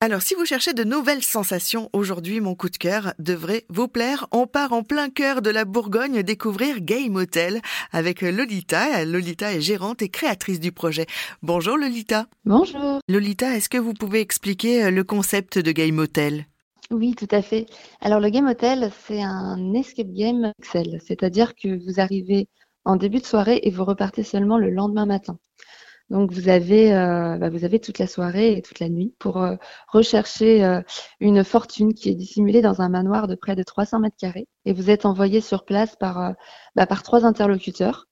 Alors, si vous cherchez de nouvelles sensations, aujourd'hui, mon coup de cœur devrait vous plaire. On part en plein cœur de la Bourgogne découvrir Game Hotel avec Lolita. Lolita est gérante et créatrice du projet. Bonjour Lolita. Bonjour. Lolita, est-ce que vous pouvez expliquer euh, le concept de Game Hotel? Oui, tout à fait. Alors le Game Hotel, c'est un escape game Excel, c'est-à-dire que vous arrivez en début de soirée et vous repartez seulement le lendemain matin. Donc vous avez, euh, bah, vous avez toute la soirée et toute la nuit pour euh, rechercher euh, une fortune qui est dissimulée dans un manoir de près de 300 mètres carrés. Et vous êtes envoyé sur place par, bah, par trois interlocuteurs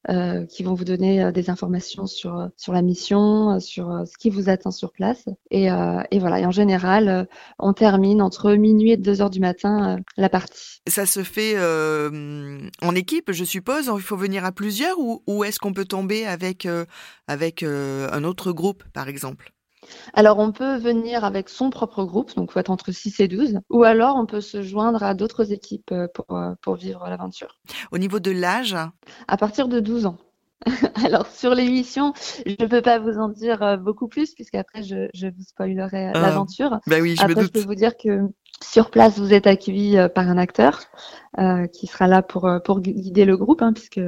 qui vont vous donner des informations sur, sur la mission, sur ce qui vous attend sur place. Et, et voilà, et en général, on termine entre minuit et 2 heures du matin la partie. Ça se fait en équipe, je suppose? Il faut venir à plusieurs ou, ou est-ce qu'on peut tomber avec, avec un autre groupe, par exemple alors, on peut venir avec son propre groupe, donc il faut être entre 6 et 12, ou alors on peut se joindre à d'autres équipes euh, pour, euh, pour vivre l'aventure. Au niveau de l'âge? À partir de 12 ans. Alors sur l'émission, je ne peux pas vous en dire beaucoup plus puisqu'après je, je vous spoilerai ah. l'aventure. Ben oui, je Après, me je peux vous dire que sur place, vous êtes accueilli euh, par un acteur euh, qui sera là pour, euh, pour guider le groupe, hein, puisque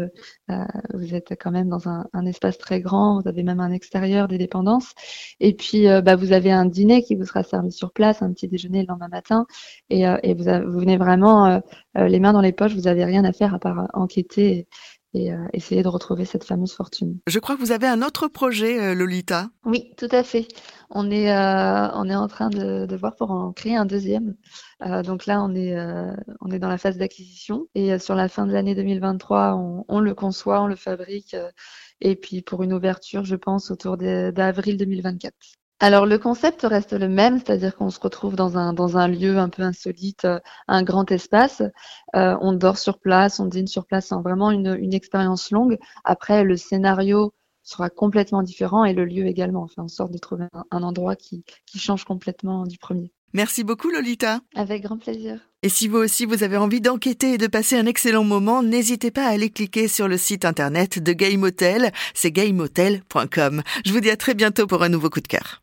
vous êtes quand même dans un, espace très grand, vous avez même un extérieur, des dépendances. Et puis, bah, vous avez un dîner qui vous sera servi sur place, un petit déjeuner le lendemain matin. Et, vous, vous, venez vraiment les mains dans les poches, vous n'avez rien à faire à part enquêter et euh, essayer de retrouver cette fameuse fortune. Je crois que vous avez un autre projet, euh, Lolita. Oui, tout à fait. On est, euh, on est en train de, de, voir pour en créer un deuxième. Euh, donc là, on est, on est dans la phase d'acquisition et sur la fin de l'année 2023, on, on, le conçoit, on le fabrique et puis pour une ouverture, je pense, autour d'avril 2024. Alors le concept reste le même, c'est-à-dire qu'on se retrouve dans un, dans un lieu un peu insolite, euh, un grand espace. Euh, on dort sur place, on dîne sur place, c'est vraiment une, une expérience longue. Après, le scénario sera complètement différent et le lieu également. On fait en sorte de trouver un, un endroit qui, qui change complètement du premier. Merci beaucoup Lolita. Avec grand plaisir. Et si vous aussi vous avez envie d'enquêter et de passer un excellent moment, n'hésitez pas à aller cliquer sur le site internet de Game Hotel, c'est gamehotel.com. Je vous dis à très bientôt pour un nouveau coup de cœur.